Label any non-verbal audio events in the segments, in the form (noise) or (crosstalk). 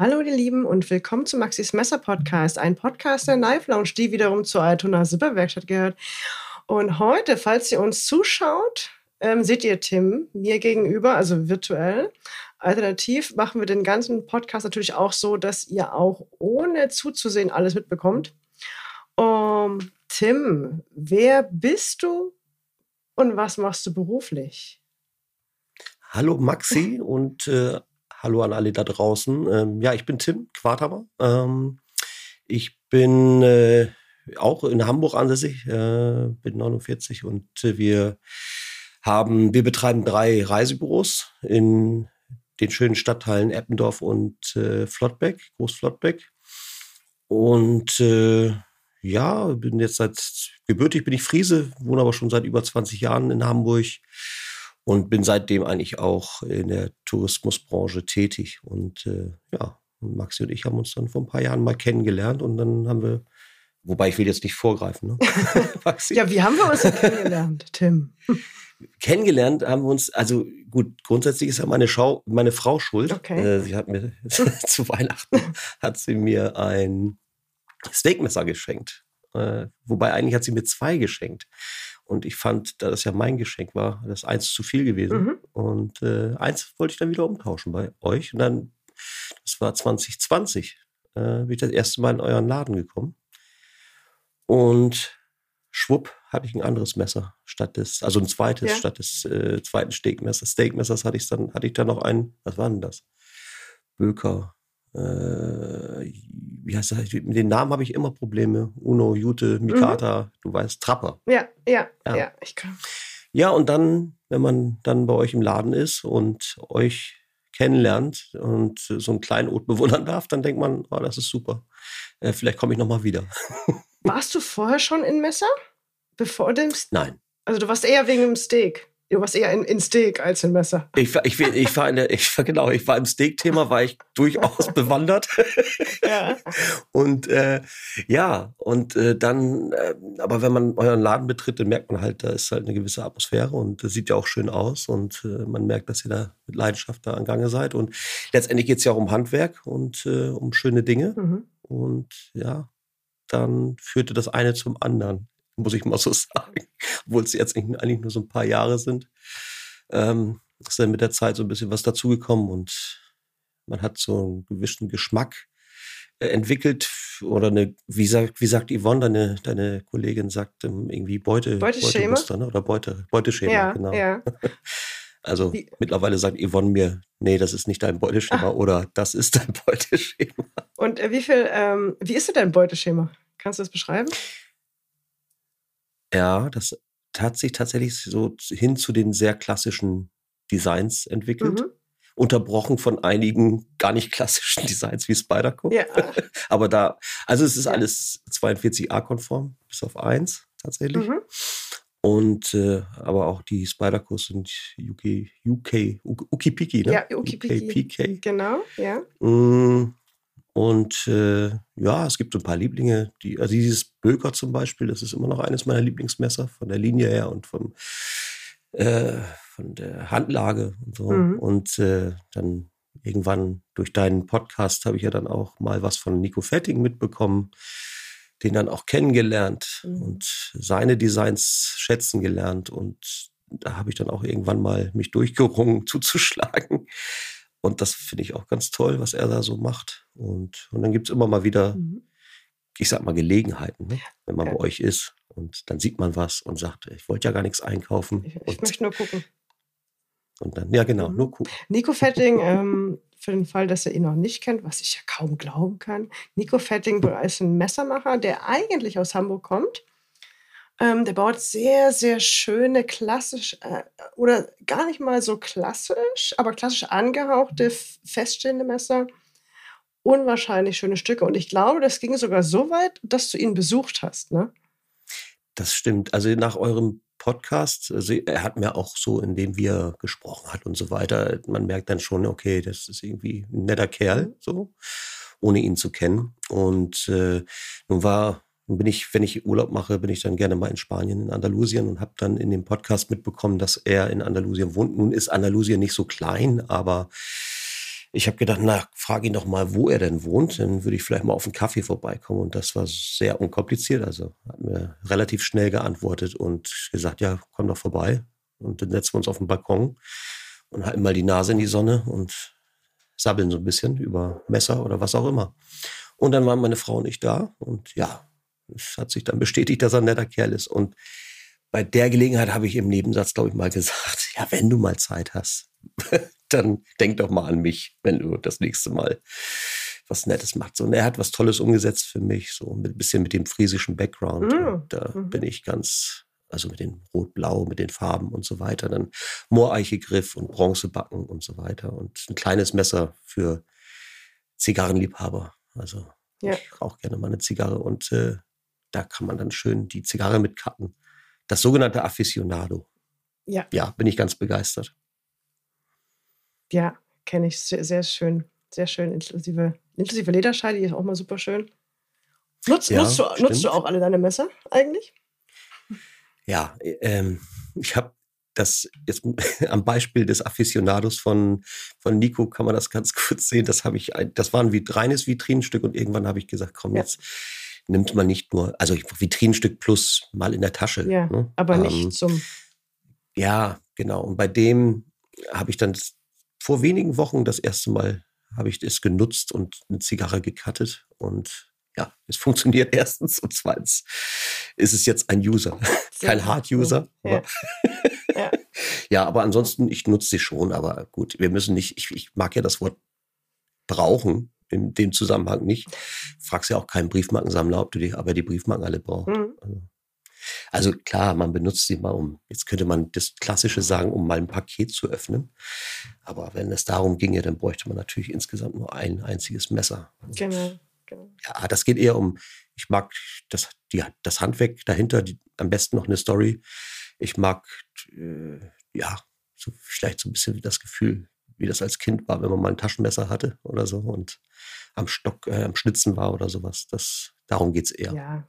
Hallo, ihr Lieben, und willkommen zum Maxis Messer Podcast, ein Podcast der Knife Lounge, die wiederum zur Altona Zipperwerkstatt gehört. Und heute, falls ihr uns zuschaut, ähm, seht ihr Tim mir gegenüber, also virtuell. Alternativ machen wir den ganzen Podcast natürlich auch so, dass ihr auch ohne zuzusehen alles mitbekommt. Um, Tim, wer bist du und was machst du beruflich? Hallo Maxi und äh, hallo an alle da draußen. Ähm, ja, ich bin Tim Quatermer. Ähm, ich bin äh, auch in Hamburg ansässig, äh, bin 49 und äh, wir haben, wir betreiben drei Reisebüros in den schönen Stadtteilen Eppendorf und äh, Flottbeck, Groß-Flottbeck. Und äh, ja, bin jetzt seit gebürtig bin ich Friese, wohne aber schon seit über 20 Jahren in Hamburg und bin seitdem eigentlich auch in der Tourismusbranche tätig. Und äh, ja, Maxi und ich haben uns dann vor ein paar Jahren mal kennengelernt und dann haben wir, wobei ich will jetzt nicht vorgreifen, ne? (laughs) ja, wie haben wir uns kennengelernt, Tim? (laughs) kennengelernt haben wir uns, also gut, grundsätzlich ist ja meine, Schau, meine Frau schuld. Okay. Äh, sie hat mir (laughs) zu Weihnachten hat sie mir ein Steakmesser geschenkt. Äh, wobei eigentlich hat sie mir zwei geschenkt. Und ich fand, da das ja mein Geschenk war, das eins zu viel gewesen. Mhm. Und äh, eins wollte ich dann wieder umtauschen bei euch. Und dann, das war 2020, äh, bin ich das erste Mal in euren Laden gekommen. Und schwupp hatte ich ein anderes Messer statt des, also ein zweites ja. statt des äh, zweiten Steakmessers. Steakmessers hatte ich dann, hatte ich dann noch ein, was war denn das? Böker. Äh, wie heißt das? Mit den Namen habe ich immer Probleme. Uno, Jute, Mikata, mhm. du weißt, Trapper. Ja, ja, ja, ja, ich kann. Ja, und dann, wenn man dann bei euch im Laden ist und euch kennenlernt und so ein Kleinod bewundern (laughs) darf, dann denkt man, oh, das ist super. Äh, vielleicht komme ich nochmal wieder. (laughs) Warst du vorher schon in Messer? Bevor dem Steak? Nein. Also du warst eher wegen dem Steak. Du warst eher in, in Steak als in Messer. Ich, ich, ich, ich war in der, ich war genau, ich war im Steak-Thema, war ich durchaus (laughs) bewandert. ja. Und äh, ja, und äh, dann, äh, aber wenn man euren Laden betritt, dann merkt man halt, da ist halt eine gewisse Atmosphäre und das sieht ja auch schön aus und äh, man merkt, dass ihr da mit Leidenschaft da an Gange seid. Und letztendlich geht es ja auch um Handwerk und äh, um schöne Dinge. Mhm. Und ja, dann führte das eine zum anderen, muss ich mal so (laughs) sagen. Obwohl es jetzt eigentlich nur so ein paar Jahre sind. Ähm, ist dann mit der Zeit so ein bisschen was dazugekommen und man hat so einen gewissen Geschmack äh, entwickelt oder eine, wie sagt, wie sagt Yvonne, deine, deine Kollegin sagt ähm, irgendwie Beute, Beuteschema Beute ne? oder Beute, Beuteschema, ja, genau. Ja. (laughs) Also wie? mittlerweile sagt Yvonne mir, nee, das ist nicht dein Beuteschema ah. oder das ist dein (laughs) Beuteschema. Und äh, wie viel, ähm, wie ist denn dein Beuteschema? Kannst du das beschreiben? Ja, das hat sich tatsächlich so hin zu den sehr klassischen Designs entwickelt. Mhm. Unterbrochen von einigen gar nicht (laughs) klassischen Designs wie Spyderco. Ja. (laughs) Aber da, also es ist ja. alles 42a-konform, bis auf eins tatsächlich. Mhm. Und äh, aber auch die Spydercos sind UK, UK, Ukipiki, ne? Ja, Ukipiki. Genau, ja. Mm, und äh, ja, es gibt so ein paar Lieblinge, die, also dieses Böker zum Beispiel, das ist immer noch eines meiner Lieblingsmesser von der Linie her und vom, äh, von der Handlage und so. Mhm. Und äh, dann irgendwann durch deinen Podcast habe ich ja dann auch mal was von Nico Fetting mitbekommen, den dann auch kennengelernt mhm. und seine Designs schätzen gelernt. Und da habe ich dann auch irgendwann mal mich durchgerungen (laughs) zuzuschlagen. Und das finde ich auch ganz toll, was er da so macht. Und, und dann gibt es immer mal wieder, mhm. ich sag mal, Gelegenheiten, ne? wenn man ja. bei euch ist. Und dann sieht man was und sagt, ich wollte ja gar nichts einkaufen. Ich, ich möchte nur gucken. Und dann, ja genau, mhm. nur gucken. Nico Fetting, ähm, für den Fall, dass er ihn noch nicht kennt, was ich ja kaum glauben kann. Nico Fetting ist ein Messermacher, der eigentlich aus Hamburg kommt ähm, der baut sehr, sehr schöne, klassisch äh, oder gar nicht mal so klassisch, aber klassisch angehauchte, feststehende Messer. Unwahrscheinlich schöne Stücke. Und ich glaube, das ging sogar so weit, dass du ihn besucht hast, ne? Das stimmt. Also nach eurem Podcast, also er hat mir auch so, indem wir gesprochen hat und so weiter, man merkt dann schon, okay, das ist irgendwie ein netter Kerl, mhm. so, ohne ihn zu kennen. Und äh, nun war dann bin ich, wenn ich Urlaub mache, bin ich dann gerne mal in Spanien, in Andalusien und habe dann in dem Podcast mitbekommen, dass er in Andalusien wohnt. Nun ist Andalusien nicht so klein, aber ich habe gedacht, na, frage ihn doch mal, wo er denn wohnt. Dann würde ich vielleicht mal auf einen Kaffee vorbeikommen. Und das war sehr unkompliziert. Also hat mir relativ schnell geantwortet und gesagt, ja, komm doch vorbei. Und dann setzen wir uns auf den Balkon und halten mal die Nase in die Sonne und sabbeln so ein bisschen über Messer oder was auch immer. Und dann waren meine Frau und ich da. Und ja, es hat sich dann bestätigt, dass er ein netter Kerl ist. Und bei der Gelegenheit habe ich im Nebensatz, glaube ich, mal (laughs) gesagt, ja, wenn du mal Zeit hast, (laughs) dann denk doch mal an mich, wenn du das nächste Mal was Nettes machst. Und er hat was Tolles umgesetzt für mich, so ein bisschen mit dem friesischen Background. Mhm. Da mhm. bin ich ganz, also mit den Rot-Blau, mit den Farben und so weiter. Dann Mooreiche-Griff und Bronzebacken und so weiter. Und ein kleines Messer für Zigarrenliebhaber. Also ja. ich rauche gerne mal eine Zigarre und äh, da kann man dann schön die Zigarre mit cutten. Das sogenannte Aficionado. Ja. Ja, bin ich ganz begeistert. Ja, kenne ich sehr, sehr schön. Sehr schön. Inklusive, inklusive Lederscheide, die ist auch mal super schön. Nutzt, ja, nutzt, du, nutzt du auch alle deine Messer eigentlich? Ja, ähm, ich habe das jetzt (laughs) am Beispiel des Aficionados von, von Nico kann man das ganz (laughs) kurz sehen. Das habe ich, das war ein reines Vitrinenstück und irgendwann habe ich gesagt, komm, ja. jetzt nimmt man nicht nur, also Vitrinenstück plus mal in der Tasche. Ja, ne? aber ähm, nicht zum. Ja, genau. Und bei dem habe ich dann vor wenigen Wochen das erste Mal habe ich es genutzt und eine Zigarre gekattet und ja, es funktioniert (laughs) erstens und zweitens ist es jetzt ein User, kein Hard-User. Ja. (laughs) ja. ja, aber ansonsten, ich nutze sie schon, aber gut, wir müssen nicht, ich, ich mag ja das Wort brauchen in dem Zusammenhang nicht. Fragst ja auch keinen Briefmarkensammler, ob du die, aber die Briefmarken alle brauchst. Mhm. Also, also klar, man benutzt sie mal, um, jetzt könnte man das Klassische sagen, um mal ein Paket zu öffnen. Aber wenn es darum ginge, dann bräuchte man natürlich insgesamt nur ein einziges Messer. Genau. genau. Ja, das geht eher um, ich mag das, die, das Handwerk dahinter, die, am besten noch eine Story. Ich mag, äh, ja, so vielleicht so ein bisschen das Gefühl, wie das als Kind war, wenn man mal ein Taschenmesser hatte oder so und am Stock, äh, am Schnitzen war oder sowas. Das, darum geht es eher. Ja,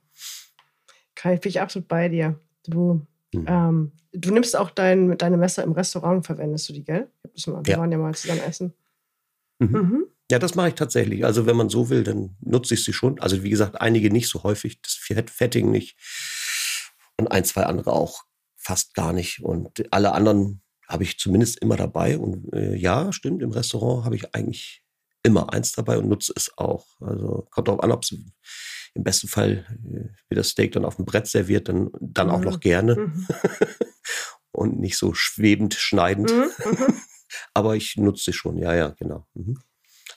Kai, bin ich absolut bei dir. Du, mhm. ähm, du nimmst auch dein, deine Messer im Restaurant, verwendest du die, gell? Mal, wir ja. waren ja mal zusammen essen. Mhm. Mhm. Ja, das mache ich tatsächlich. Also wenn man so will, dann nutze ich sie schon. Also wie gesagt, einige nicht so häufig, das Fetting nicht und ein, zwei andere auch fast gar nicht. Und alle anderen habe ich zumindest immer dabei. Und äh, ja, stimmt, im Restaurant habe ich eigentlich immer eins dabei und nutze es auch. Also kommt darauf an, ob es im besten Fall äh, wird das Steak dann auf dem Brett serviert, dann, dann mhm. auch noch mhm. gerne. Mhm. (laughs) und nicht so schwebend, schneidend. Mhm. mhm. (laughs) Aber ich nutze sie schon, ja, ja, genau. Mhm.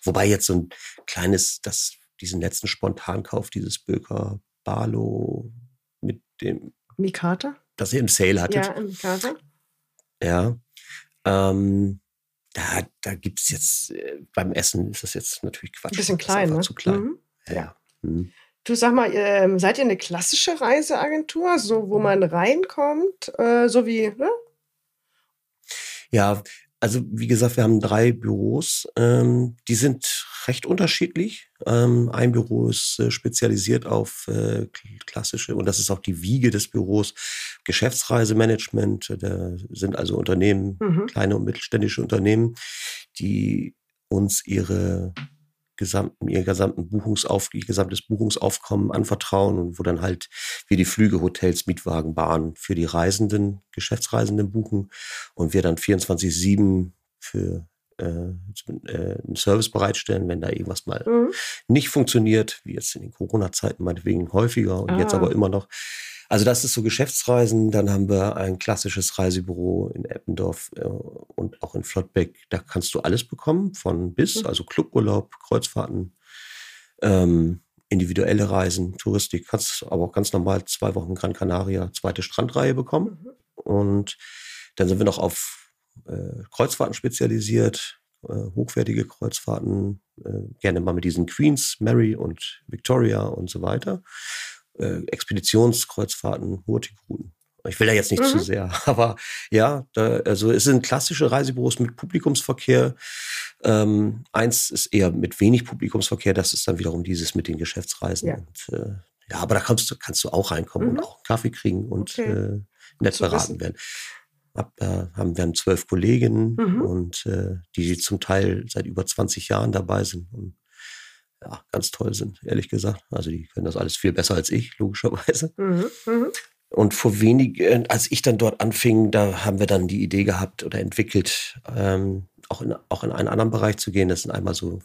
Wobei jetzt so ein kleines, das, diesen letzten Spontankauf, dieses Böker Barlo mit dem. Mikata? Das ihr im Sale hattet. Ja, Mikata. Ja. Ähm, da, da gibt es jetzt, äh, beim Essen ist das jetzt natürlich Quatsch. Ein bisschen klein, ne? Zu klein. Mhm. Ja. Mhm. Du sag mal, ähm, seid ihr eine klassische Reiseagentur, so wo man reinkommt, äh, so wie, ne? Ja, also wie gesagt, wir haben drei Büros. Ähm, die sind recht unterschiedlich. Ähm, ein Büro ist äh, spezialisiert auf äh, klassische, und das ist auch die Wiege des Büros, Geschäftsreisemanagement. Da sind also Unternehmen, mhm. kleine und mittelständische Unternehmen, die uns ihre gesamten, ihr gesamten Buchungsauf, ihr gesamtes Buchungsaufkommen anvertrauen und wo dann halt wir die Flüge, Hotels, Mietwagen, Bahn für die Reisenden, Geschäftsreisenden buchen und wir dann 24-7 für äh, äh, einen Service bereitstellen, wenn da irgendwas mal mhm. nicht funktioniert, wie jetzt in den Corona-Zeiten meinetwegen häufiger und ah. jetzt aber immer noch, also das ist so Geschäftsreisen. Dann haben wir ein klassisches Reisebüro in Eppendorf äh, und auch in Flottbeck. Da kannst du alles bekommen, von bis, mhm. also Cluburlaub, Kreuzfahrten, ähm, individuelle Reisen, Touristik. Kannst aber auch ganz normal zwei Wochen Gran Canaria, zweite Strandreihe bekommen. Mhm. Und dann sind wir noch auf äh, Kreuzfahrten spezialisiert, äh, hochwertige Kreuzfahrten, äh, gerne mal mit diesen Queens, Mary und Victoria und so weiter äh, Expeditionskreuzfahrten, Hurtigruten. Ich will da jetzt nicht mhm. zu sehr, (laughs) aber ja, da, also es sind klassische Reisebüros mit Publikumsverkehr. Ähm, eins ist eher mit wenig Publikumsverkehr, das ist dann wiederum dieses mit den Geschäftsreisen. Ja, und, äh, ja aber da kannst du, kannst du auch reinkommen mhm. und auch einen Kaffee kriegen und okay. äh, nett beraten werden. hab, äh, haben, wir haben zwölf Kolleginnen mhm. und äh, die zum Teil seit über 20 Jahren dabei sind und ja, ganz toll sind, ehrlich gesagt. Also die können das alles viel besser als ich, logischerweise. Mhm. Mhm. Und vor wenig, äh, als ich dann dort anfing, da haben wir dann die Idee gehabt oder entwickelt, ähm, auch, in, auch in einen anderen Bereich zu gehen. Das sind einmal so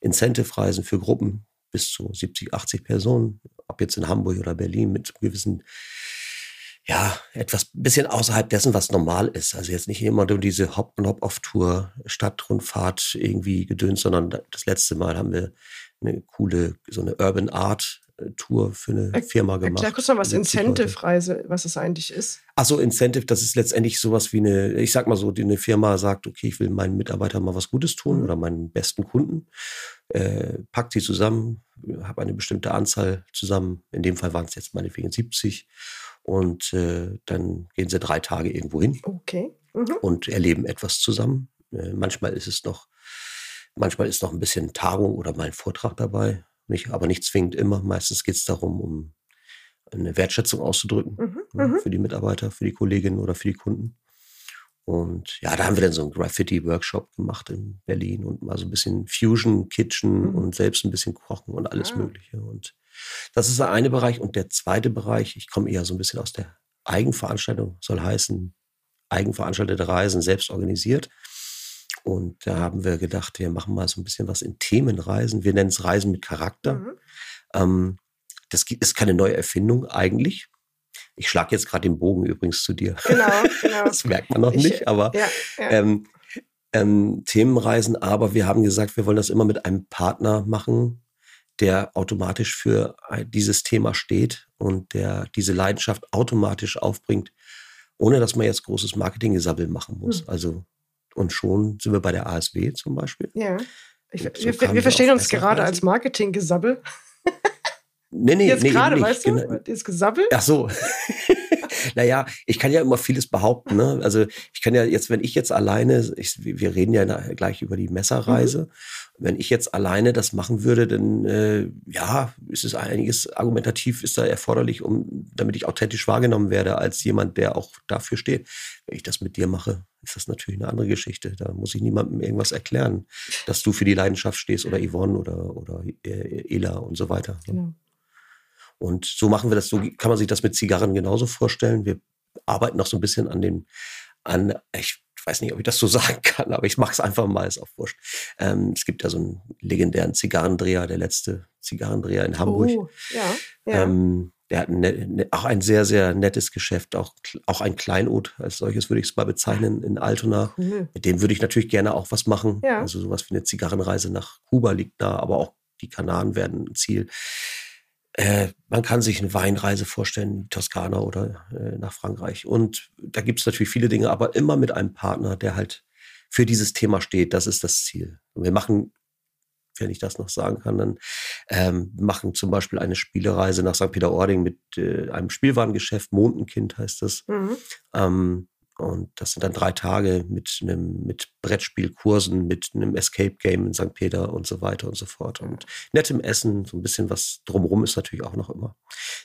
Incentive-Reisen für Gruppen bis zu 70, 80 Personen, ob jetzt in Hamburg oder Berlin mit gewissen ja, etwas bisschen außerhalb dessen, was normal ist. Also jetzt nicht immer nur diese Hop- und Hop-Off-Tour, Stadtrundfahrt irgendwie gedöns, sondern das letzte Mal haben wir eine coole, so eine Urban Art Tour für eine Firma gemacht. Erklär kurz mal, was Incentive-Reise, was es eigentlich ist. Achso, Incentive, das ist letztendlich sowas wie eine, ich sag mal so, die eine Firma sagt, okay, ich will meinen Mitarbeitern mal was Gutes tun mhm. oder meinen besten Kunden, äh, packt sie zusammen, habe eine bestimmte Anzahl zusammen, in dem Fall waren es jetzt meinetwegen 70 und äh, dann gehen sie drei Tage irgendwo hin okay. Mhm. und erleben etwas zusammen. Äh, manchmal ist es noch, manchmal ist noch ein bisschen Tagung oder mal ein Vortrag dabei, nicht, aber nicht zwingend immer. Meistens geht es darum, um eine Wertschätzung auszudrücken mhm. ja, mhm. für die Mitarbeiter, für die Kolleginnen oder für die Kunden. Und ja, da haben wir dann so einen Graffiti-Workshop gemacht in Berlin und mal so ein bisschen Fusion Kitchen mhm. und selbst ein bisschen kochen und alles ah. Mögliche. Und das ist der eine Bereich. Und der zweite Bereich, ich komme eher so ein bisschen aus der Eigenveranstaltung, soll heißen, eigenveranstaltete Reisen selbst organisiert. Und da haben wir gedacht, wir machen mal so ein bisschen was in Themenreisen. Wir nennen es Reisen mit Charakter. Mhm. Ähm, das ist keine neue Erfindung eigentlich. Ich schlage jetzt gerade den Bogen übrigens zu dir. Genau, (laughs) genau. Das merkt man noch ich, nicht, aber ja, ja. Ähm, ähm, Themenreisen. Aber wir haben gesagt, wir wollen das immer mit einem Partner machen, der automatisch für dieses Thema steht und der diese Leidenschaft automatisch aufbringt, ohne dass man jetzt großes Marketinggesabbel machen muss. Mhm. Also, und schon sind wir bei der ASW zum Beispiel. Ja. Ich, so wir, wir verstehen uns gerade als Marketinggesabbel. Nee, nee, Jetzt nee, gerade, weißt du? Genau. Das Gesabbel? Ach so. (laughs) naja, ich kann ja immer vieles behaupten. Ne? Also ich kann ja jetzt, wenn ich jetzt alleine, ich, wir reden ja gleich über die Messerreise, mhm. wenn ich jetzt alleine das machen würde, dann äh, ja, ist es einiges argumentativ ist da erforderlich, um damit ich authentisch wahrgenommen werde als jemand, der auch dafür steht. Wenn ich das mit dir mache, ist das natürlich eine andere Geschichte. Da muss ich niemandem irgendwas erklären, dass du für die Leidenschaft stehst oder Yvonne oder, oder äh, Ela und so weiter. Ne? Genau. Und so machen wir das, so kann man sich das mit Zigarren genauso vorstellen. Wir arbeiten noch so ein bisschen an dem, an, ich weiß nicht, ob ich das so (laughs) sagen kann, aber ich mache es einfach mal, ist auch wurscht. Ähm, es gibt ja so einen legendären Zigarrendreher, der letzte Zigarrendreher in Hamburg. Oh, ja, ja. Ähm, der hat ne, ne, auch ein sehr, sehr nettes Geschäft, auch, auch ein Kleinod als solches würde ich es mal bezeichnen in Altona. Mhm. Mit dem würde ich natürlich gerne auch was machen. Ja. Also sowas wie eine Zigarrenreise nach Kuba liegt da, aber auch die Kanaren werden ein Ziel. Äh, man kann sich eine Weinreise vorstellen, Toskana oder äh, nach Frankreich. Und da gibt es natürlich viele Dinge, aber immer mit einem Partner, der halt für dieses Thema steht. Das ist das Ziel. Und wir machen, wenn ich das noch sagen kann, dann ähm, machen zum Beispiel eine Spielereise nach St. Peter-Ording mit äh, einem Spielwarengeschäft, Mondenkind heißt das. Mhm. Ähm, und das sind dann drei Tage mit einem, mit Brettspielkursen, mit einem Escape Game in St. Peter und so weiter und so fort. Und nettem Essen, so ein bisschen was drumherum ist natürlich auch noch immer.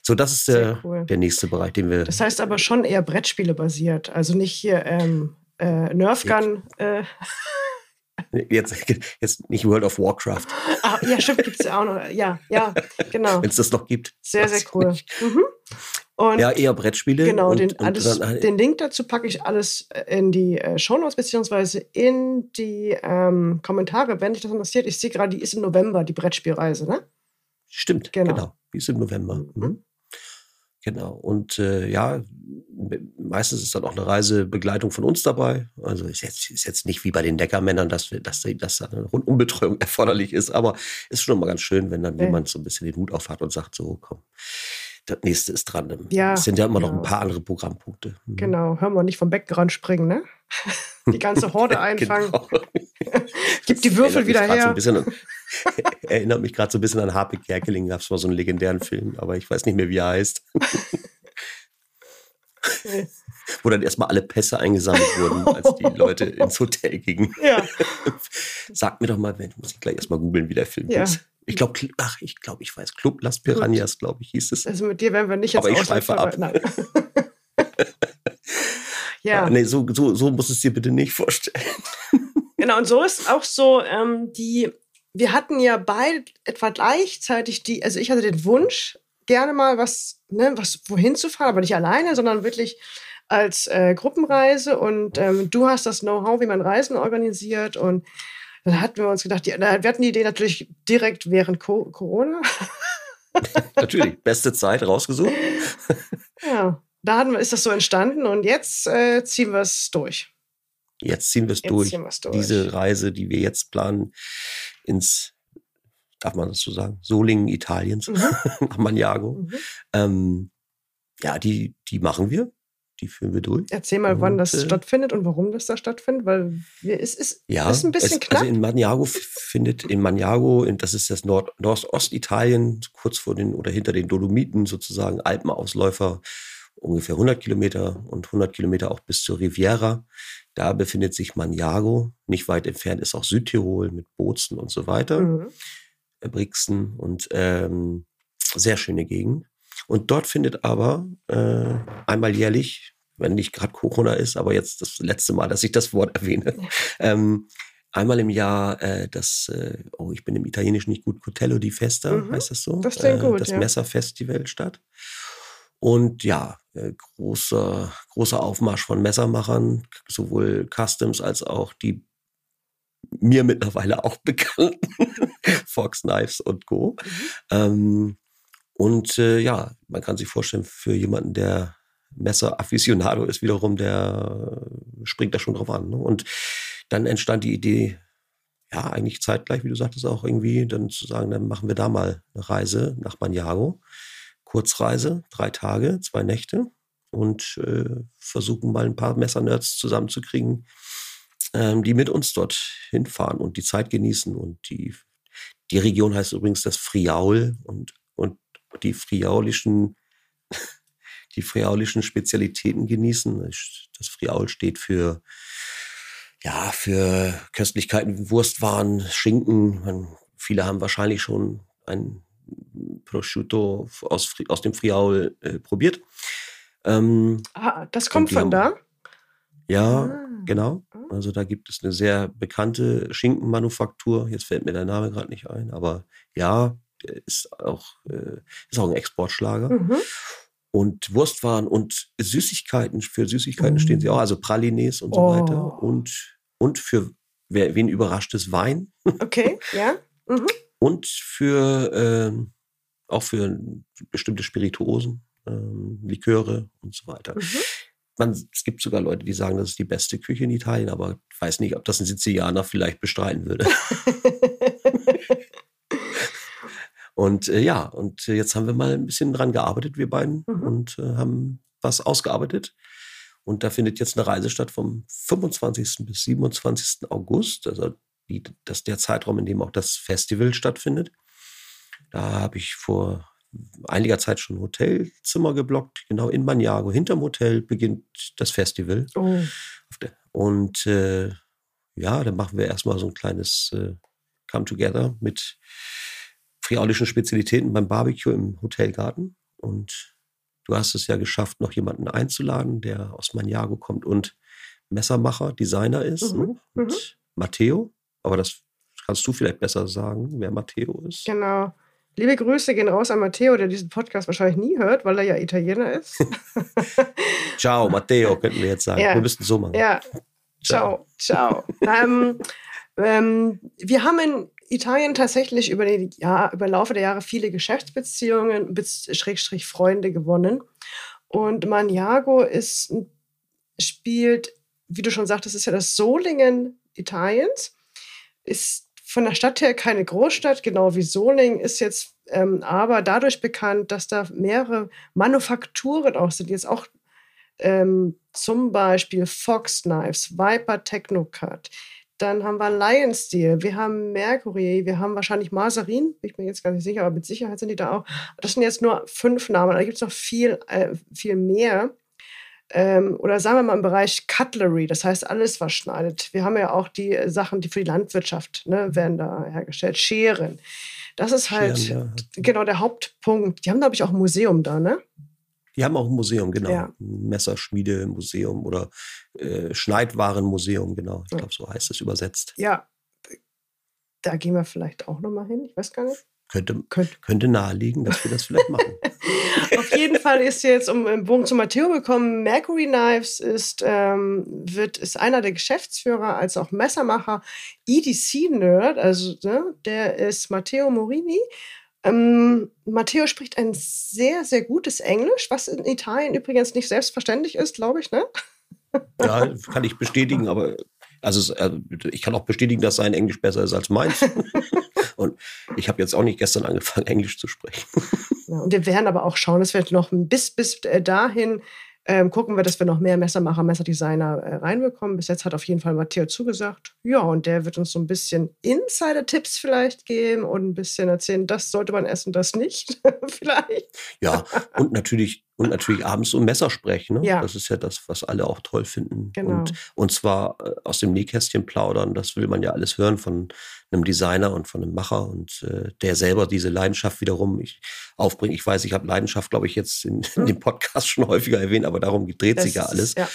So, das ist der, cool. der nächste Bereich, den wir. Das heißt aber schon eher Brettspiele basiert. Also nicht hier ähm, äh, Nerfgun. Äh. (laughs) Jetzt, jetzt nicht World of Warcraft. Ah, ja, stimmt, gibt es ja auch noch. Ja, ja, genau. Wenn es das noch gibt. Sehr, sehr cool. Mhm. Und ja, eher Brettspiele. Genau, und, den, alles, dann, den Link dazu packe ich alles äh, in die äh, Shownotes beziehungsweise in die ähm, Kommentare, wenn dich das interessiert. Ich sehe gerade, die ist im November, die Brettspielreise, ne? Stimmt, genau. genau. Die ist im November. Mhm. Genau. Und äh, ja, meistens ist dann auch eine Reisebegleitung von uns dabei. Also ist jetzt, ist jetzt nicht wie bei den Deckermännern, dass, wir, dass, dass da eine Rundumbetreuung (laughs) erforderlich ist, aber ist schon mal ganz schön, wenn dann ja. jemand so ein bisschen den Hut auf hat und sagt, so, komm, das nächste ist dran. Ja, es sind ja immer genau. noch ein genau. paar andere Programmpunkte. Mhm. Genau, hören wir nicht vom Beckenrand springen, ne? (laughs) Die ganze Horde einfangen. genau. (laughs) Gib die Würfel wieder her. So an, erinnert mich gerade (laughs) so ein bisschen an Harpe Kerkeling, gab es mal so einen legendären Film, aber ich weiß nicht mehr, wie er heißt. Wo dann erstmal alle Pässe eingesammelt wurden, als die Leute ins Hotel gingen. Ja. Sag mir doch mal, muss ich gleich erstmal googeln, wie der Film ja. ist. Ich glaube, ach, ich glaube, ich weiß. Club Las Piranhas, glaube ich, hieß es. Also mit dir werden wir nicht jetzt Aber ich schweife ab. Nein. (laughs) Ja. Nee, so, so, so muss es dir bitte nicht vorstellen. (laughs) Genau, und so ist auch so, ähm, die, wir hatten ja beide etwa gleichzeitig die, also ich hatte den Wunsch, gerne mal was, ne, was wohin zu fahren, aber nicht alleine, sondern wirklich als äh, Gruppenreise und ähm, du hast das Know-how, wie man Reisen organisiert und dann hatten wir uns gedacht, die, wir hatten die Idee natürlich direkt während Co Corona. (laughs) natürlich, beste Zeit rausgesucht. (laughs) ja, da hatten ist das so entstanden und jetzt äh, ziehen wir es durch. Jetzt ziehen wir es durch. durch. Diese Reise, die wir jetzt planen, ins, darf man das so sagen, Solingen Italiens, mhm. (laughs) nach Maniago. Mhm. Ähm, ja, die, die machen wir die führen wir durch. Erzähl mal, und, wann das äh, stattfindet und warum das da stattfindet, weil wir, es ist, ja, ist ein bisschen es, knapp. Also in Maniago findet in Maniago, in, das ist das Nord Nordostitalien, kurz vor den oder hinter den Dolomiten sozusagen, Alpenausläufer, ungefähr 100 Kilometer und 100 Kilometer auch bis zur Riviera. Da befindet sich Maniago. Nicht weit entfernt ist auch Südtirol mit Bozen und so weiter. Mhm. Äh, Brixen und ähm, sehr schöne Gegend. Und dort findet aber äh, einmal jährlich, wenn nicht gerade Corona ist, aber jetzt das letzte Mal, dass ich das Wort erwähne, ähm, einmal im Jahr äh, das, äh, oh, ich bin im Italienischen nicht gut, Cotello di Festa, mhm. heißt das so? Das klingt äh, gut, Das ja. Messerfestival statt. Und ja, äh, großer, großer Aufmarsch von Messermachern, sowohl Customs als auch die mir mittlerweile auch bekannten (laughs) Fox Knives und Co. Mhm. Ähm, und äh, ja, man kann sich vorstellen, für jemanden, der Messer-Afficionado ist, wiederum, der springt da schon drauf an. Ne? Und dann entstand die Idee, ja, eigentlich zeitgleich, wie du sagtest, auch irgendwie, dann zu sagen, dann machen wir da mal eine Reise nach Maniago. Kurzreise, drei Tage, zwei Nächte und äh, versuchen mal ein paar Messernerds zusammenzukriegen, ähm, die mit uns dort hinfahren und die Zeit genießen. Und die, die Region heißt übrigens das Friaul und die friaulischen, die friaulischen Spezialitäten genießen. Das Friaul steht für, ja, für Köstlichkeiten, Wurstwaren, Schinken. Man, viele haben wahrscheinlich schon ein Prosciutto aus, aus dem Friaul äh, probiert. Ähm, ah, das kommt von haben, da? Ja, ah. genau. Also da gibt es eine sehr bekannte Schinkenmanufaktur. Jetzt fällt mir der Name gerade nicht ein, aber ja, ist auch, äh, ist auch ein Exportschlager. Mhm. Und Wurstwaren und Süßigkeiten, für Süßigkeiten mhm. stehen sie auch, also Pralines und so oh. weiter. Und, und für wer, wen überraschtes Wein. Okay, (laughs) ja. Mhm. Und für äh, auch für bestimmte Spirituosen, äh, Liköre und so weiter. Mhm. Man, es gibt sogar Leute, die sagen, das ist die beste Küche in Italien, aber ich weiß nicht, ob das ein Sizilianer vielleicht bestreiten würde. (laughs) Und äh, ja, und jetzt haben wir mal ein bisschen dran gearbeitet, wir beiden, mhm. und äh, haben was ausgearbeitet. Und da findet jetzt eine Reise statt vom 25. bis 27. August, also die, das ist der Zeitraum, in dem auch das Festival stattfindet. Da habe ich vor einiger Zeit schon ein Hotelzimmer geblockt, genau in Maniago. Hinterm Hotel beginnt das Festival. Oh. Und äh, ja, dann machen wir erstmal so ein kleines äh, Come Together mit friaulischen Spezialitäten beim Barbecue im Hotelgarten. Und du hast es ja geschafft, noch jemanden einzuladen, der aus Maniago kommt und Messermacher, Designer ist. Mhm. Ne? Mhm. Matteo. Aber das kannst du vielleicht besser sagen, wer Matteo ist. Genau. Liebe Grüße gehen raus an Matteo, der diesen Podcast wahrscheinlich nie hört, weil er ja Italiener ist. (laughs) Ciao, Matteo, könnten wir jetzt sagen. Ja. Wir müssten so machen. Ja. Ciao, ciao. ähm, ähm, wir haben in Italien tatsächlich über, die Jahr, über Laufe der Jahre viele Geschäftsbeziehungen, Schrägstrich Freunde gewonnen. Und Maniago ist, spielt, wie du schon sagtest, ist ja das Solingen Italiens. Ist von der Stadt her keine Großstadt, genau wie Solingen, ist jetzt ähm, aber dadurch bekannt, dass da mehrere Manufakturen auch sind, jetzt auch ähm, zum Beispiel Fox Knives, Viper Technocut, dann haben wir Lion Steel, wir haben Mercury, wir haben wahrscheinlich Maserin, bin ich mir jetzt gar nicht sicher, aber mit Sicherheit sind die da auch. Das sind jetzt nur fünf Namen, da gibt es noch viel, äh, viel mehr. Ähm, oder sagen wir mal im Bereich Cutlery, das heißt alles, was schneidet. Wir haben ja auch die Sachen, die für die Landwirtschaft ne, werden da hergestellt. Scheren. Das ist halt Scheren, ja. genau der Hauptpunkt. Die haben, glaube ich, auch ein Museum da, ne? Die haben auch ein Museum, genau. Ja. Ein Messerschmiedemuseum oder äh, Schneidwarenmuseum, genau. Ich glaube, so heißt es übersetzt. Ja, da gehen wir vielleicht auch nochmal hin. Ich weiß gar nicht. Könnte, könnte, könnte naheliegen, dass wir das vielleicht machen. (laughs) Auf jeden Fall ist jetzt, um einen Bogen zu Matteo bekommen, Mercury Knives ist, ähm, wird, ist einer der Geschäftsführer als auch Messermacher, EDC-Nerd, also ne, der ist Matteo Morini. Ähm, Matteo spricht ein sehr, sehr gutes Englisch, was in Italien übrigens nicht selbstverständlich ist, glaube ich, ne? Ja, kann ich bestätigen, aber also äh, ich kann auch bestätigen, dass sein Englisch besser ist als meins. (laughs) und ich habe jetzt auch nicht gestern angefangen, Englisch zu sprechen. Ja, und wir werden aber auch schauen, dass wir noch bis, bis äh, dahin ähm, gucken wir, dass wir noch mehr Messermacher, Messerdesigner äh, reinbekommen. Bis jetzt hat auf jeden Fall Matteo zugesagt. Ja, und der wird uns so ein bisschen Insider-Tipps vielleicht geben und ein bisschen erzählen, das sollte man essen, das nicht. (laughs) vielleicht. Ja, und natürlich, und natürlich abends ein Messer sprechen. Ne? Ja. Das ist ja das, was alle auch toll finden. Genau. Und, und zwar äh, aus dem Nähkästchen plaudern. Das will man ja alles hören von einem Designer und von einem Macher und äh, der selber diese Leidenschaft wiederum ich, aufbringt. Ich weiß, ich habe Leidenschaft, glaube ich, jetzt in, in, dem Podcast schon häufiger erwähnt, aber darum dreht das sich ja alles. ja.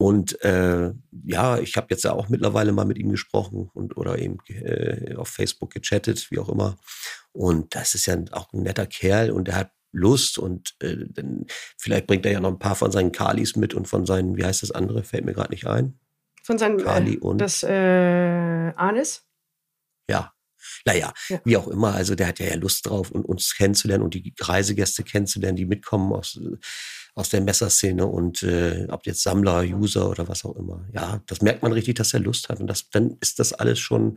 Und äh, ja, ich habe jetzt ja auch mittlerweile mal mit ihm gesprochen und oder eben äh, auf Facebook gechattet, wie auch immer. Und das ist ja auch ein netter Kerl und er hat Lust und äh, dann, vielleicht bringt er ja noch ein paar von seinen Kalis mit und von seinen, wie heißt das andere, fällt mir gerade nicht ein. Von seinen Kali äh, und das äh, Anis? Ja, naja, ja. wie auch immer. Also der hat ja, Lust drauf, und uns kennenzulernen und die Reisegäste kennenzulernen, die mitkommen aus, aus der Messerszene und äh, ob jetzt Sammler, User oder was auch immer. Ja, das merkt man richtig, dass er Lust hat. Und das, dann ist das alles schon,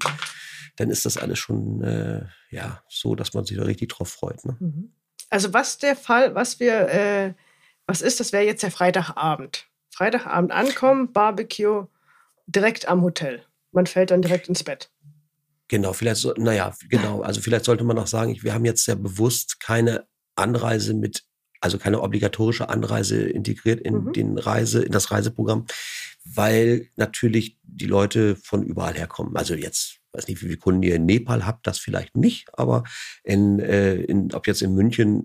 dann ist das alles schon äh, ja so, dass man sich da richtig drauf freut. Ne? Mhm. Also was der Fall, was wir, äh, was ist, das wäre jetzt der Freitagabend. Freitagabend ankommen, Barbecue, direkt am Hotel. Man fällt dann direkt ins Bett. Genau, vielleicht naja, genau. Also vielleicht sollte man noch sagen, wir haben jetzt sehr bewusst keine Anreise mit, also keine obligatorische Anreise integriert in mhm. den Reise, in das Reiseprogramm, weil natürlich die Leute von überall herkommen. Also jetzt weiß nicht, wie viele Kunden ihr in Nepal habt, das vielleicht nicht, aber in, äh, in ob jetzt in München,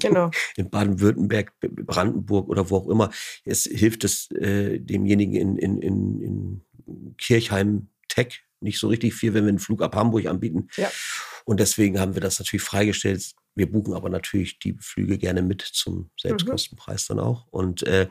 genau. (laughs) in Baden-Württemberg, Brandenburg oder wo auch immer, es hilft es äh, demjenigen in, in, in, in Kirchheim Tech nicht so richtig viel, wenn wir einen Flug ab Hamburg anbieten. Ja. Und deswegen haben wir das natürlich freigestellt. Wir buchen aber natürlich die Flüge gerne mit zum Selbstkostenpreis mhm. dann auch. Und äh,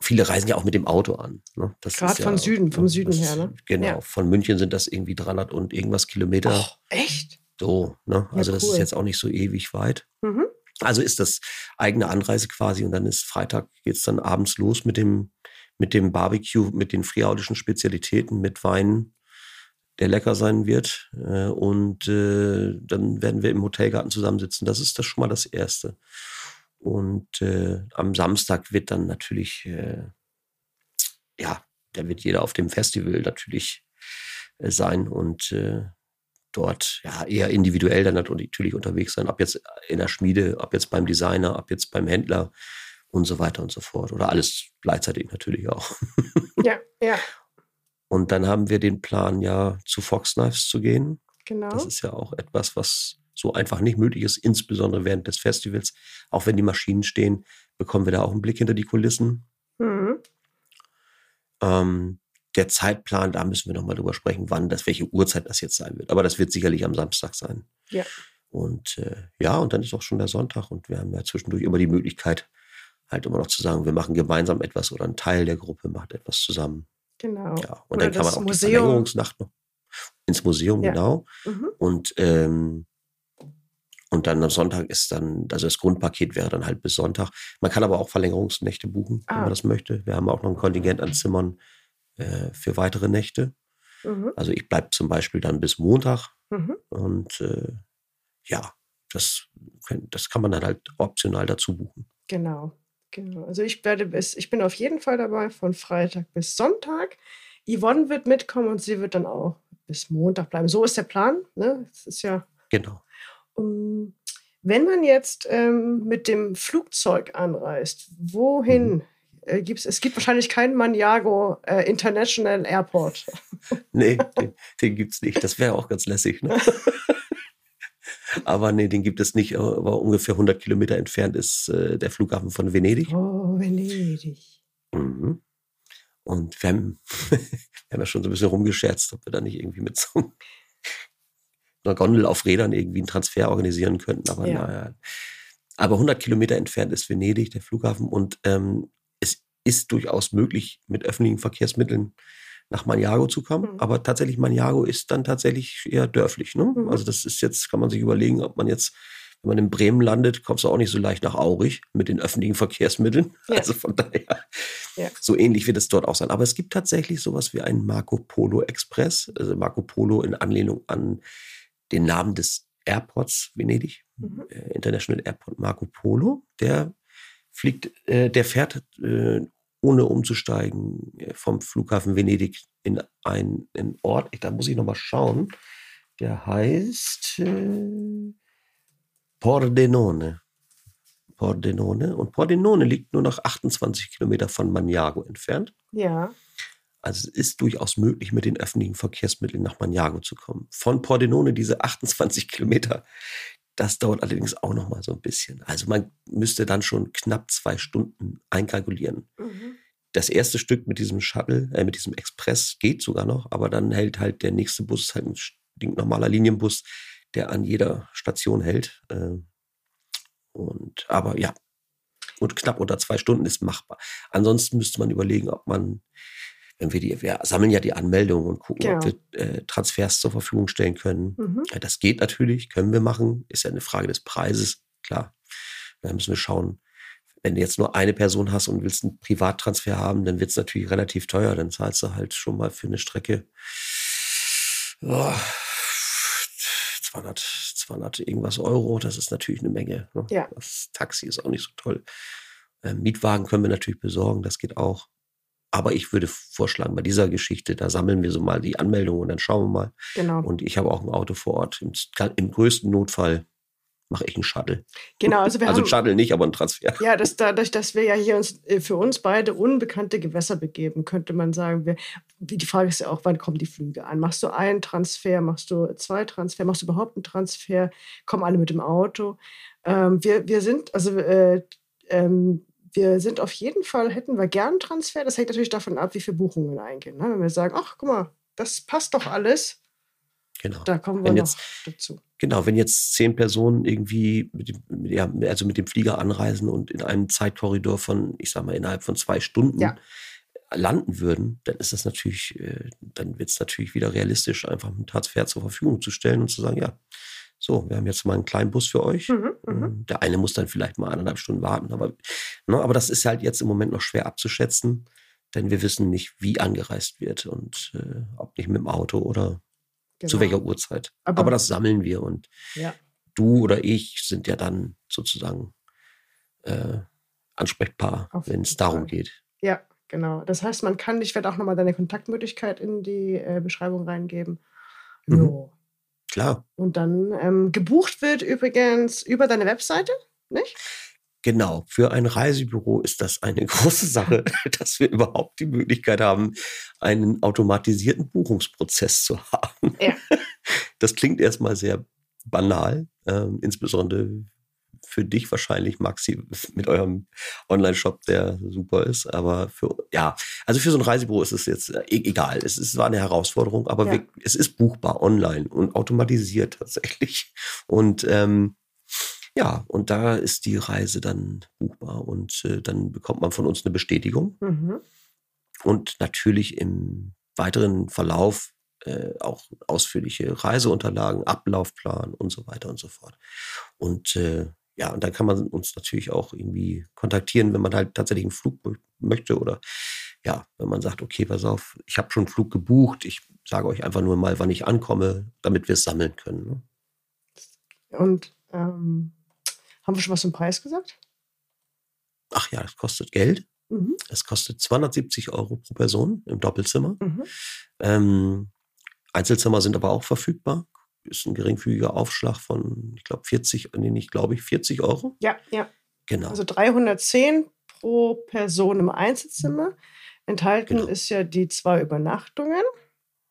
viele reisen ja auch mit dem Auto an. Ne? Gerade ja, von Süden, vom Süden her. Ne? Genau, ja. von München sind das irgendwie 300 und irgendwas Kilometer. Oh, echt? So, ne? Also ja, das ist jetzt auch nicht so ewig weit. Mhm. Also ist das eigene Anreise quasi und dann ist Freitag geht es dann abends los mit dem mit dem Barbecue, mit den friaulischen Spezialitäten, mit Wein, der lecker sein wird. Äh, und äh, dann werden wir im Hotelgarten zusammensitzen. Das ist das schon mal das Erste. Und äh, am Samstag wird dann natürlich, äh, ja, da wird jeder auf dem Festival natürlich äh, sein und äh, dort ja eher individuell dann natürlich unterwegs sein. Ob jetzt in der Schmiede, ob jetzt beim Designer, ob jetzt beim Händler und so weiter und so fort. Oder alles gleichzeitig natürlich auch. Ja, ja. Und dann haben wir den Plan, ja, zu Fox Knives zu gehen. Genau. Das ist ja auch etwas, was so einfach nicht möglich ist, insbesondere während des Festivals. Auch wenn die Maschinen stehen, bekommen wir da auch einen Blick hinter die Kulissen. Mhm. Ähm, der Zeitplan, da müssen wir nochmal drüber sprechen, wann das, welche Uhrzeit das jetzt sein wird. Aber das wird sicherlich am Samstag sein. Ja. Und äh, ja, und dann ist auch schon der Sonntag und wir haben ja zwischendurch immer die Möglichkeit, halt immer noch zu sagen, wir machen gemeinsam etwas oder ein Teil der Gruppe macht etwas zusammen. Genau. Ja, und Oder dann kann man auch Museum. die Verlängerungsnacht noch ins Museum, ja. genau. Mhm. Und, ähm, und dann am Sonntag ist dann, also das Grundpaket wäre dann halt bis Sonntag. Man kann aber auch Verlängerungsnächte buchen, ah. wenn man das möchte. Wir haben auch noch ein Kontingent an Zimmern äh, für weitere Nächte. Mhm. Also ich bleibe zum Beispiel dann bis Montag. Mhm. Und äh, ja, das, das kann man dann halt optional dazu buchen. Genau. Genau. Also ich werde bis, ich bin auf jeden Fall dabei von Freitag bis Sonntag. Yvonne wird mitkommen und sie wird dann auch bis Montag bleiben. So ist der Plan. Ne? Das ist ja. Genau. Um, wenn man jetzt ähm, mit dem Flugzeug anreist, wohin mhm. äh, gibt's? Es gibt wahrscheinlich keinen Maniago äh, International Airport. nee, (laughs) den, den gibt es nicht. Das wäre auch ganz lässig. Ne? (laughs) Aber nee, den gibt es nicht. Aber ungefähr 100 Kilometer entfernt ist äh, der Flughafen von Venedig. Oh, Venedig. Mhm. Und wir haben, (laughs) wir haben ja schon so ein bisschen rumgescherzt, ob wir da nicht irgendwie mit so (laughs) einer Gondel auf Rädern irgendwie einen Transfer organisieren könnten. Aber ja. naja. Aber 100 Kilometer entfernt ist Venedig, der Flughafen. Und ähm, es ist durchaus möglich, mit öffentlichen Verkehrsmitteln nach Maniago zu kommen. Mhm. Aber tatsächlich, Maniago ist dann tatsächlich eher dörflich. Ne? Mhm. Also das ist jetzt, kann man sich überlegen, ob man jetzt, wenn man in Bremen landet, kommst du auch nicht so leicht nach Aurich mit den öffentlichen Verkehrsmitteln. (laughs) Ja. Also von daher, ja. so ähnlich wird es dort auch sein. Aber es gibt tatsächlich sowas wie einen Marco Polo Express. Also Marco Polo in Anlehnung an den Namen des Airports Venedig, mhm. äh, International Airport Marco Polo. Der fliegt, äh, der fährt äh, ohne umzusteigen äh, vom Flughafen Venedig in einen Ort. Da muss ich nochmal schauen. Der heißt äh, Pordenone. Pordenone. Und Pordenone liegt nur noch 28 Kilometer von Maniago entfernt. Ja. Also es ist durchaus möglich, mit den öffentlichen Verkehrsmitteln nach Maniago zu kommen. Von Pordenone diese 28 Kilometer, das dauert allerdings auch noch mal so ein bisschen. Also man müsste dann schon knapp zwei Stunden einkalkulieren. Mhm. Das erste Stück mit diesem Shuttle, äh, mit diesem Express geht sogar noch, aber dann hält halt der nächste Bus, halt ein stinknormaler Linienbus, der an jeder Station hält. Äh, und aber ja, und knapp unter zwei Stunden ist machbar. Ansonsten müsste man überlegen, ob man wir wir sammeln ja die Anmeldungen und gucken, genau. ob wir äh, Transfers zur Verfügung stellen können. Mhm. Ja, das geht natürlich, können wir machen. Ist ja eine Frage des Preises, klar. Da müssen wir schauen. Wenn du jetzt nur eine Person hast und willst einen Privattransfer haben, dann wird es natürlich relativ teuer. Dann zahlst du halt schon mal für eine Strecke oh, 200, 200 irgendwas Euro. Das ist natürlich eine Menge. Ne? Ja. Das Taxi ist auch nicht so toll. Ähm, Mietwagen können wir natürlich besorgen, das geht auch. Aber ich würde vorschlagen, bei dieser Geschichte, da sammeln wir so mal die Anmeldungen und dann schauen wir mal. Genau. Und ich habe auch ein Auto vor Ort. Im, im größten Notfall mache ich einen Shuttle. Genau, also wir also haben, Shuttle nicht, aber ein Transfer. Ja, das, dadurch, dass wir ja hier uns äh, für uns beide unbekannte Gewässer begeben, könnte man sagen, wir, die Frage ist ja auch, wann kommen die Flüge an? Machst du einen Transfer, machst du zwei Transfer, machst du überhaupt einen Transfer? Kommen alle mit dem Auto? Ähm, wir, wir sind, also äh, ähm, wir sind auf jeden Fall, hätten wir gern Transfer. Das hängt natürlich davon ab, wie viele Buchungen eingehen. Ne? Wenn wir sagen, ach, guck mal, das passt doch alles. Genau. Da kommen wir wenn noch jetzt, dazu. Genau, wenn jetzt zehn Personen irgendwie mit dem, ja, also mit dem Flieger anreisen und in einem Zeitkorridor von, ich sag mal, innerhalb von zwei Stunden ja. landen würden, dann ist das natürlich, äh, dann wird es natürlich wieder realistisch, einfach einen Transfer zur Verfügung zu stellen und zu sagen, ja, so, wir haben jetzt mal einen kleinen Bus für euch. Mhm, mhm, ähm, Der eine muss dann vielleicht mal eineinhalb Stunden warten. Aber, ne, aber das ist halt jetzt im Moment noch schwer abzuschätzen, denn wir wissen nicht, wie angereist wird und äh, ob nicht mit dem Auto oder genau. zu welcher Uhrzeit. Aber, aber, das sammeln wir und ja. du oder ich sind ja dann sozusagen äh, ansprechbar, wenn es darum geht. Ja, genau. Das heißt, man kann, ich werde auch nochmal deine Kontaktmöglichkeit in die äh, Beschreibung reingeben. Mhm. Klar. Und dann ähm, gebucht wird übrigens über deine Webseite, nicht? Genau, für ein Reisebüro ist das eine (laughs) große Sache, (laughs) dass wir überhaupt die Möglichkeit haben, einen automatisierten Buchungsprozess zu haben. Ja. (laughs) Das klingt erstmal sehr banal, ähm, insbesondere für dich wahrscheinlich, Maxi, (laughs) mit eurem Online-Shop, der super ist. Aber für, ja, also für so ein Reisebüro ist es jetzt äh, e-, egal. Es, ist, war eine Herausforderung, aber ja. wir, es ist buchbar online und automatisiert tatsächlich. Und ähm, ja, und da ist die Reise dann buchbar und äh, dann bekommt man von uns eine Bestätigung. Mhm. Und natürlich im weiteren Verlauf äh, auch ausführliche Reiseunterlagen, Ablaufplan und so weiter und so fort. Und äh, ja, und dann kann man uns natürlich auch irgendwie kontaktieren, wenn man halt tatsächlich einen Flug möchte oder ja, wenn man sagt, okay, pass auf, ich habe schon einen Flug gebucht, ich sage euch einfach nur mal, wann ich ankomme, damit wir es sammeln können. Ne? Und ähm, haben wir schon was zum Preis gesagt? Ach ja, das kostet Geld. Mhm. Es kostet 270 Euro pro Person im Doppelzimmer. Mhm. Ähm, Einzelzimmer sind aber auch verfügbar ist ein geringfügiger Aufschlag von, ich glaube, 40, nee, nicht glaube ich, 40 Euro. Ja, ja. Genau. Also 310 pro Person im Einzelzimmer. Enthalten genau. ist ja die zwei Übernachtungen.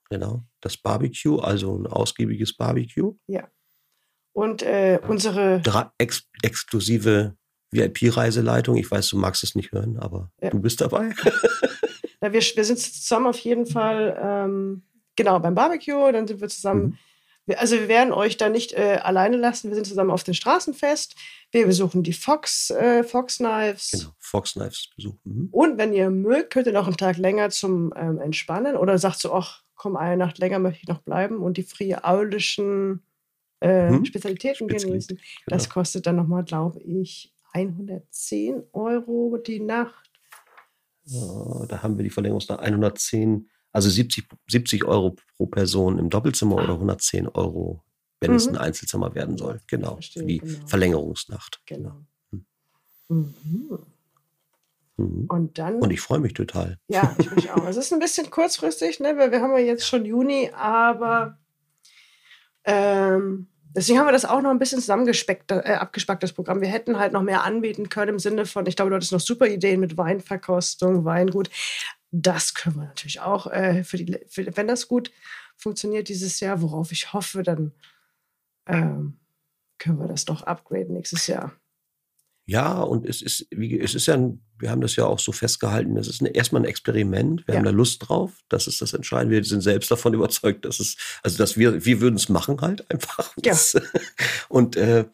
Genau. Das Barbecue, also ein ausgiebiges Barbecue. Ja. Und äh, unsere. Dra ex exklusive VIP-Reiseleitung. Ich weiß, du magst es nicht hören, aber ja. du bist dabei. (laughs) ja, wir, wir sind zusammen auf jeden Fall, ähm, genau, beim Barbecue. Dann sind wir zusammen. Mhm also wir werden euch da nicht äh, alleine lassen. Wir sind zusammen auf den Straßenfest. Wir besuchen die Fox, äh, Fox Knives. Genau, Fox Knives besuchen. Mhm. Und wenn ihr mögt, könnt ihr noch einen Tag länger zum ähm, Entspannen oder sagt so, ach komm, eine Nacht länger möchte ich noch bleiben und die friaulischen äh, mhm. Spezialitäten genießen. Genau. Das kostet dann nochmal, glaube ich, 110 Euro die Nacht. Ja, da haben wir die Verlängerungsnacht 110 also 70, 70 Euro pro Person im Doppelzimmer oder 110 Euro, wenn mhm. es ein Einzelzimmer werden soll. Genau, Verstehe, für die genau. Verlängerungsnacht. Genau. Hm. Mhm. Mhm. Und dann. Und ich freue mich total. Ja, ich mich auch. Es ist ein bisschen kurzfristig, ne, weil wir haben ja jetzt schon Juni, aber ähm, deswegen haben wir das auch noch ein bisschen zusammengespeckt, äh, abgespackt, das Programm. Wir hätten halt noch mehr anbieten können im Sinne von, ich glaube, du hattest noch super Ideen mit Weinverkostung, Weingut. Das können wir natürlich auch, äh, für die, für, wenn das gut funktioniert dieses Jahr, worauf ich hoffe, dann ähm, können wir das doch upgraden nächstes Jahr. Ja, und es ist, wie, es ist ja, ein, wir haben das ja auch so festgehalten, es ist eine, erstmal ein Experiment, wir ja. haben da Lust drauf, das ist das Entscheidende, wir sind selbst davon (laughs) überzeugt, dass es, also dass wir, wir würden es machen halt einfach. Ja. (laughs) und äh,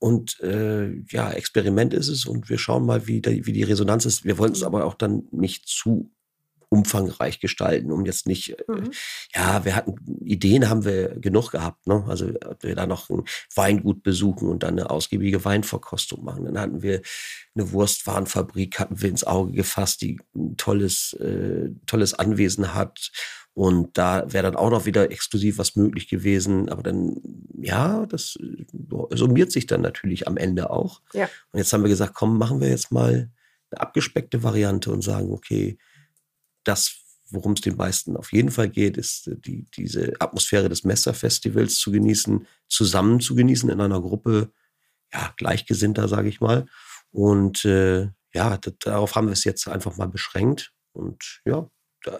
und äh, ja, Experiment ist es und wir schauen mal, wie, die, wie die Resonanz ist. Wir wollen es aber auch dann nicht zu umfangreich gestalten, um jetzt nicht, äh, mhm. ja, wir hatten, Ideen haben wir genug gehabt, ne? Also wir da noch ein Weingut besuchen und dann eine ausgiebige Weinverkostung machen. Dann hatten wir eine Wurstwarenfabrik, hatten wir ins Auge gefasst, die ein tolles, äh, tolles Anwesen hat. Und da wäre dann auch noch wieder exklusiv was möglich gewesen. Aber dann, ja, das äh, summiert sich dann natürlich am Ende auch. Ja. Und jetzt haben wir gesagt, komm, machen wir jetzt mal eine abgespeckte Variante und sagen, okay, das, worum es den meisten auf jeden Fall geht, ist äh, die, diese Atmosphäre des Messerfestivals zu genießen, zusammen zu genießen in einer Gruppe, ja, Gleichgesinnter, sage ich mal. Und äh, ja, darauf haben wir es jetzt einfach mal beschränkt. Und ja,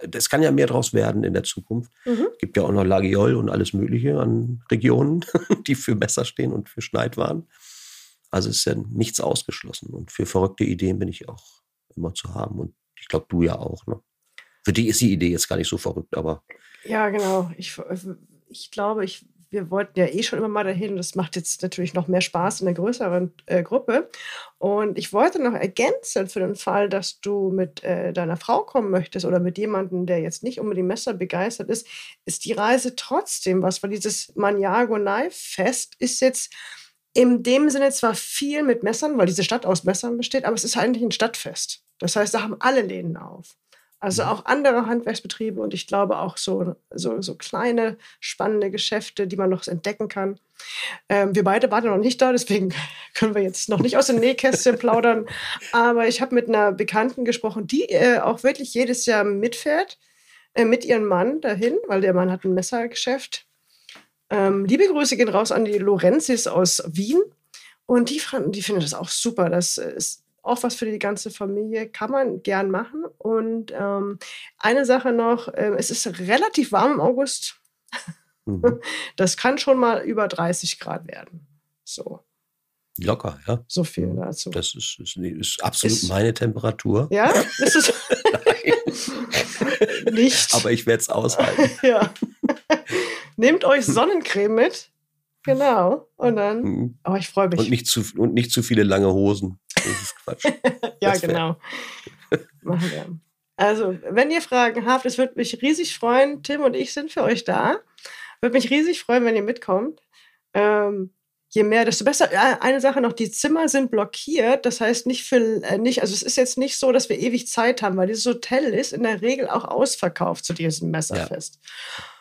das kann ja mehr draus werden in der Zukunft. Mhm. Gibt ja auch noch Lagiol und alles Mögliche an Regionen, (laughs) die für Messer stehen und für Schneidwaren. Also ist ja nichts ausgeschlossen. Und für verrückte Ideen bin ich auch immer zu haben. Und ich glaube, du ja auch. Ne? Für die ist die Idee jetzt gar nicht so verrückt, aber. Ja, genau. Ich, ich glaube, ich, wir wollten ja eh schon immer mal dahin. Das macht jetzt natürlich noch mehr Spaß in einer größeren äh, Gruppe. Und ich wollte noch ergänzen für den Fall, dass du mit äh, deiner Frau kommen möchtest oder mit jemandem, der jetzt nicht unbedingt Messer begeistert ist, ist die Reise trotzdem was, weil dieses Maniago Knife Fest ist jetzt in dem Sinne zwar viel mit Messern, weil diese Stadt aus Messern besteht, aber es ist eigentlich ein Stadtfest. Das heißt, da haben alle Läden auf. Also mhm. auch andere Handwerksbetriebe und ich glaube auch so, so, so kleine, spannende Geschäfte, die man noch entdecken kann. Ähm, wir beide waren noch nicht da, deswegen (laughs) können wir jetzt noch nicht aus dem Nähkästchen plaudern. Aber ich habe mit einer Bekannten gesprochen, die äh, auch wirklich jedes Jahr mitfährt, äh, mit ihrem Mann dahin, weil der Mann hat ein Messergeschäft. Ähm, liebe Grüße gehen raus an die Lorenzis aus Wien. Und die, die finden das auch super. Das ist auch was für die ganze Familie, kann man gern machen. Und ähm, eine Sache noch, äh, es ist relativ warm im August. Mhm. (laughs) Das kann schon mal über 30 Grad werden. So. Locker, ja. So viel mhm. dazu. Das ist, ist, ist absolut ist, meine Temperatur. Ja, ist (laughs) nicht. Aber ich werde es aushalten. (laughs) ja. Nehmt euch Sonnencreme mit. Genau. Und dann. Mhm. Aber oh, ich freue mich. Und nicht, zu, und nicht zu viele lange Hosen. Das ist Quatsch. (laughs) ja, das genau. (laughs) Machen wir. Also, wenn ihr Fragen habt, es würde mich riesig freuen. Tim und ich sind für euch da. Würde mich riesig freuen, wenn ihr mitkommt. Ähm, je mehr, desto besser. Eine Sache noch, die Zimmer sind blockiert. Das heißt nicht für äh, nicht, also es ist jetzt nicht so, dass wir ewig Zeit haben, weil dieses Hotel ist in der Regel auch ausverkauft zu diesem Messerfest.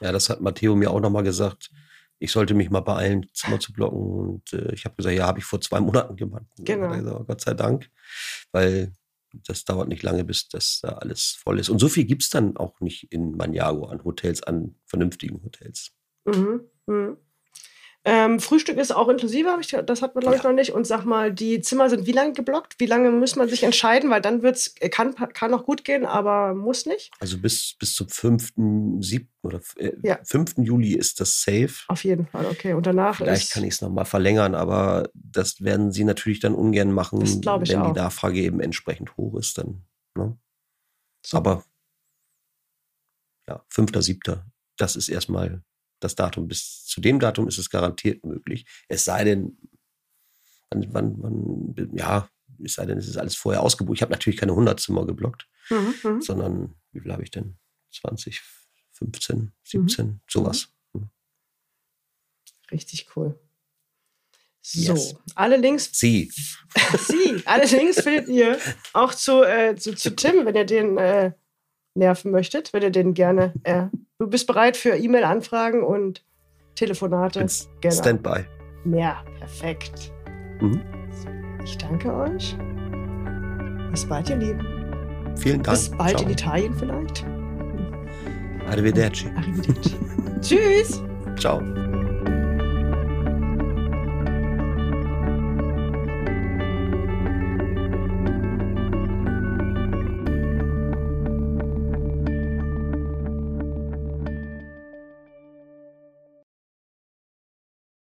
Ja, ja das hat Matteo mir auch nochmal gesagt ich sollte mich mal beeilen, Zimmer zu blocken. Und äh, ich habe gesagt, ja, habe ich vor zwei Monaten gemacht. Genau. Gesagt, Gott sei Dank, weil das dauert nicht lange, bis das da alles voll ist. Und so viel gibt es dann auch nicht in Maniago an Hotels, an vernünftigen Hotels. Mhm. Mhm. Ähm, Frühstück ist auch inklusive, ich, das hat man glaube ich ja. noch nicht. Und sag mal, die Zimmer sind wie lange geblockt? Wie lange muss man sich entscheiden? Weil dann wird's, kann, kann noch gut gehen, aber muss nicht. Also bis, bis zum 5., 7. oder äh, ja. 5. Juli ist das safe. Auf jeden Fall, okay. Und danach Vielleicht kann ich es nochmal verlängern, aber das werden sie natürlich dann ungern machen, wenn auch. die Nachfrage eben entsprechend hoch ist. Dann, ne? so. Aber ja, 5., 7. Das ist erstmal das Datum. Bis zu dem Datum ist es garantiert möglich. Es sei denn, wann, wann, wann ja, es sei denn, es ist alles vorher ausgebucht. Ich habe natürlich keine 100 Zimmer geblockt, mhm, mhm, sondern wie viel habe ich denn? 20, 15, 17, mhm. sowas. Mhm. Richtig cool. So, yes. alle Links. Sie. (laughs) Sie. Alle Links findet ihr auch zu, äh, zu, zu Tim, wenn ihr den äh, nerven möchtet, wenn ihr den gerne äh, Du bist bereit für E-Mail-Anfragen und Telefonate. Genau. Standby. Ja, perfekt. Mhm. Ich danke euch. Bis bald, ihr Lieben. Vielen Dank. Bis bald Ciao. in Italien vielleicht. Arrivederci. Arrivederci. (laughs) Tschüss. Ciao.